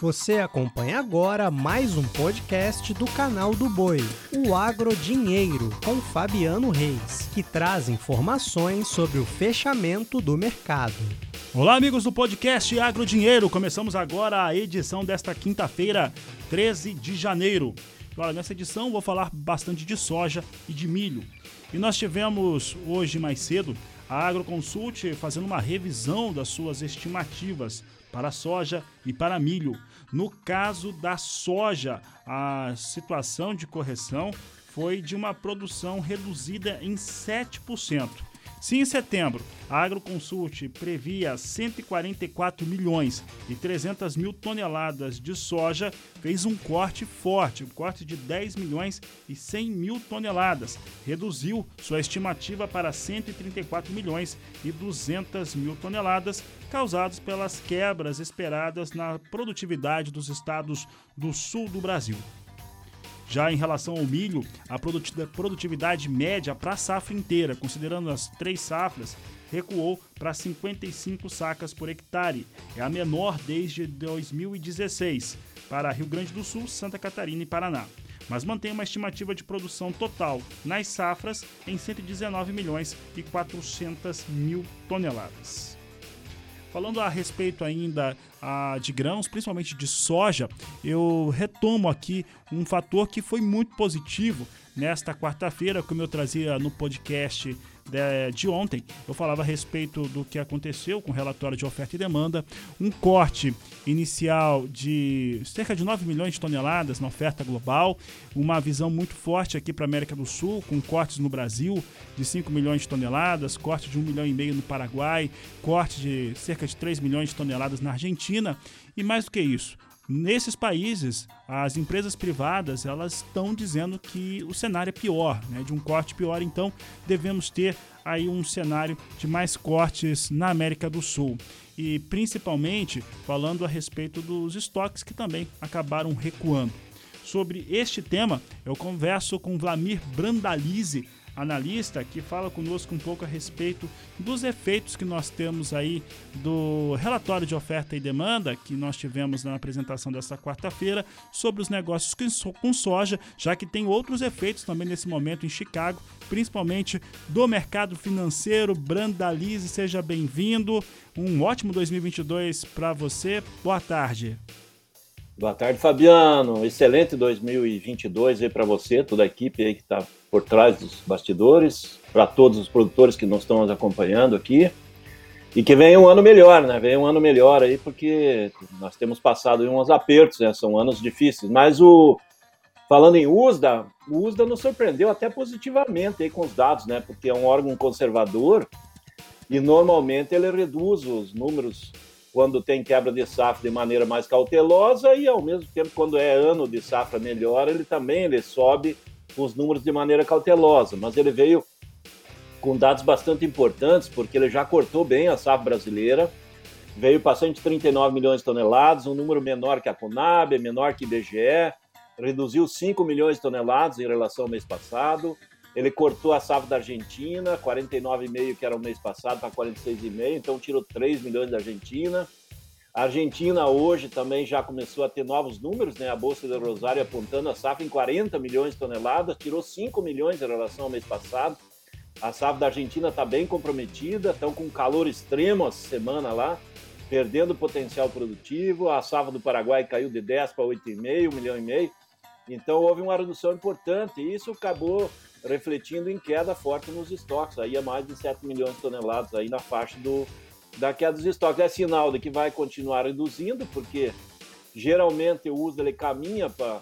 Você acompanha agora mais um podcast do canal do Boi, o Agro Dinheiro, com Fabiano Reis, que traz informações sobre o fechamento do mercado. Olá, amigos do podcast Agro Dinheiro. Começamos agora a edição desta quinta-feira, 13 de janeiro. Olha, nessa edição vou falar bastante de soja e de milho. E nós tivemos hoje mais cedo a Agroconsult fazendo uma revisão das suas estimativas para soja e para milho. No caso da soja, a situação de correção foi de uma produção reduzida em 7%. Se em setembro a Agroconsult previa 144 milhões e 300 mil toneladas de soja, fez um corte forte, um corte de 10 milhões e 100 mil toneladas. Reduziu sua estimativa para 134 milhões e 200 mil toneladas, causados pelas quebras esperadas na produtividade dos estados do sul do Brasil. Já em relação ao milho, a produtividade média para a safra inteira, considerando as três safras, recuou para 55 sacas por hectare. É a menor desde 2016 para Rio Grande do Sul, Santa Catarina e Paraná. Mas mantém uma estimativa de produção total nas safras em 119 milhões e 400 mil toneladas. Falando a respeito ainda ah, de grãos, principalmente de soja, eu retomo aqui um fator que foi muito positivo nesta quarta-feira, como eu trazia no podcast de, ontem, eu falava a respeito do que aconteceu com o relatório de oferta e demanda, um corte inicial de cerca de 9 milhões de toneladas na oferta global, uma visão muito forte aqui para a América do Sul, com cortes no Brasil de 5 milhões de toneladas, corte de 1 milhão e meio no Paraguai, corte de cerca de 3 milhões de toneladas na Argentina, e mais do que isso, Nesses países, as empresas privadas elas estão dizendo que o cenário é pior, né, de um corte pior. Então, devemos ter aí um cenário de mais cortes na América do Sul e principalmente falando a respeito dos estoques que também acabaram recuando. Sobre este tema, eu converso com Vlamir Brandalize, analista que fala conosco um pouco a respeito dos efeitos que nós temos aí do relatório de oferta e demanda que nós tivemos na apresentação dessa quarta-feira sobre os negócios com soja, já que tem outros efeitos também nesse momento em Chicago, principalmente do mercado financeiro. Brandalize, seja bem-vindo. Um ótimo 2022 para você. Boa tarde. Boa tarde, Fabiano. Excelente 2022 aí para você, toda a equipe aí que está por trás dos bastidores, para todos os produtores que nos estão nos acompanhando aqui. E que venha um ano melhor, né? Venha um ano melhor aí, porque nós temos passado uns apertos, né? São anos difíceis. Mas o falando em USDA, o USDA nos surpreendeu até positivamente aí com os dados, né? Porque é um órgão conservador e normalmente ele reduz os números quando tem quebra de safra de maneira mais cautelosa e ao mesmo tempo quando é ano de safra melhor, ele também ele sobe os números de maneira cautelosa, mas ele veio com dados bastante importantes porque ele já cortou bem a safra brasileira, veio para 139 milhões de toneladas, um número menor que a Conab, menor que o IBGE, reduziu 5 milhões de toneladas em relação ao mês passado, ele cortou a safra da Argentina, 49,5 que era o mês passado para 46,5, então tirou 3 milhões da Argentina. A Argentina hoje também já começou a ter novos números, né? A Bolsa de Rosário apontando a safra em 40 milhões de toneladas, tirou 5 milhões em relação ao mês passado. A safra da Argentina está bem comprometida, estão com calor extremo essa semana lá, perdendo potencial produtivo. A safra do Paraguai caiu de 10 para 8,5, 1 milhão e meio. Então houve uma redução importante e isso acabou refletindo em queda forte nos estoques, aí a mais de 7 milhões de toneladas aí na faixa do, da queda dos estoques. É sinal de que vai continuar reduzindo, porque geralmente o uso ele caminha para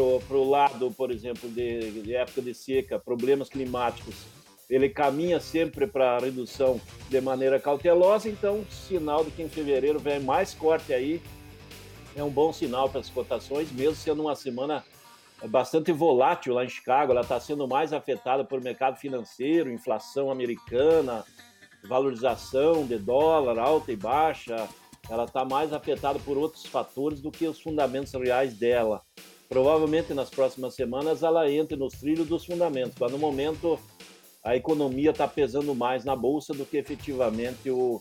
o lado, por exemplo, de, de época de seca, problemas climáticos, ele caminha sempre para redução de maneira cautelosa, então sinal de que em fevereiro vem mais corte aí, é um bom sinal para as cotações, mesmo sendo uma semana bastante volátil lá em Chicago, ela está sendo mais afetada por mercado financeiro, inflação americana, valorização de dólar alta e baixa, ela está mais afetada por outros fatores do que os fundamentos reais dela. Provavelmente nas próximas semanas ela entre nos trilhos dos fundamentos, mas no momento a economia está pesando mais na bolsa do que efetivamente o,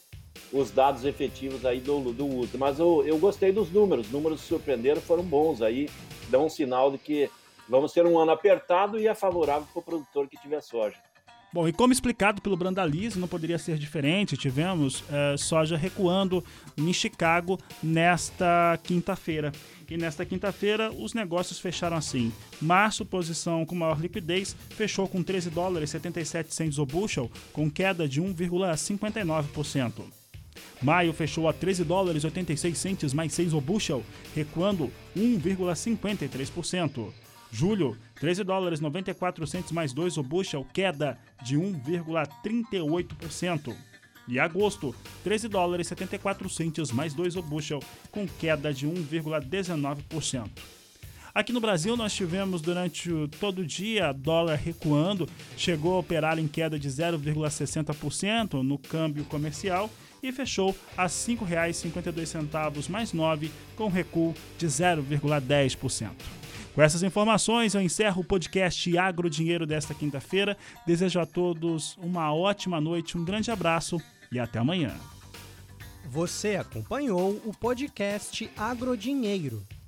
os dados efetivos aí do, do uso. Mas eu, eu gostei dos números, os números surpreenderam, foram bons aí, dão um sinal de que vamos ter um ano apertado e é favorável para o produtor que tiver soja. Bom, e como explicado pelo Brandalize, não poderia ser diferente. Tivemos é, soja recuando em Chicago nesta quinta-feira. E nesta quinta-feira os negócios fecharam assim. Março, posição com maior liquidez, fechou com 13 dólares 77 cents o bushel, com queda de 1,59%. Maio fechou a 13 dólares 86 centes mais 6 o bushel, recuando 1,53%. Julho, 13 dólares 94 centos mais 2 o bushel, queda de 1,38%. E agosto, 13 dólares 74 centos mais 2 o bushel, com queda de 1,19%. Aqui no Brasil nós tivemos durante todo o dia dólar recuando, chegou a operar em queda de 0,60% no câmbio comercial e fechou a R$ 5,52 mais 9, com recuo de 0,10%. Com essas informações, eu encerro o podcast Agro Dinheiro desta quinta-feira. Desejo a todos uma ótima noite, um grande abraço e até amanhã. Você acompanhou o podcast Agrodinheiro.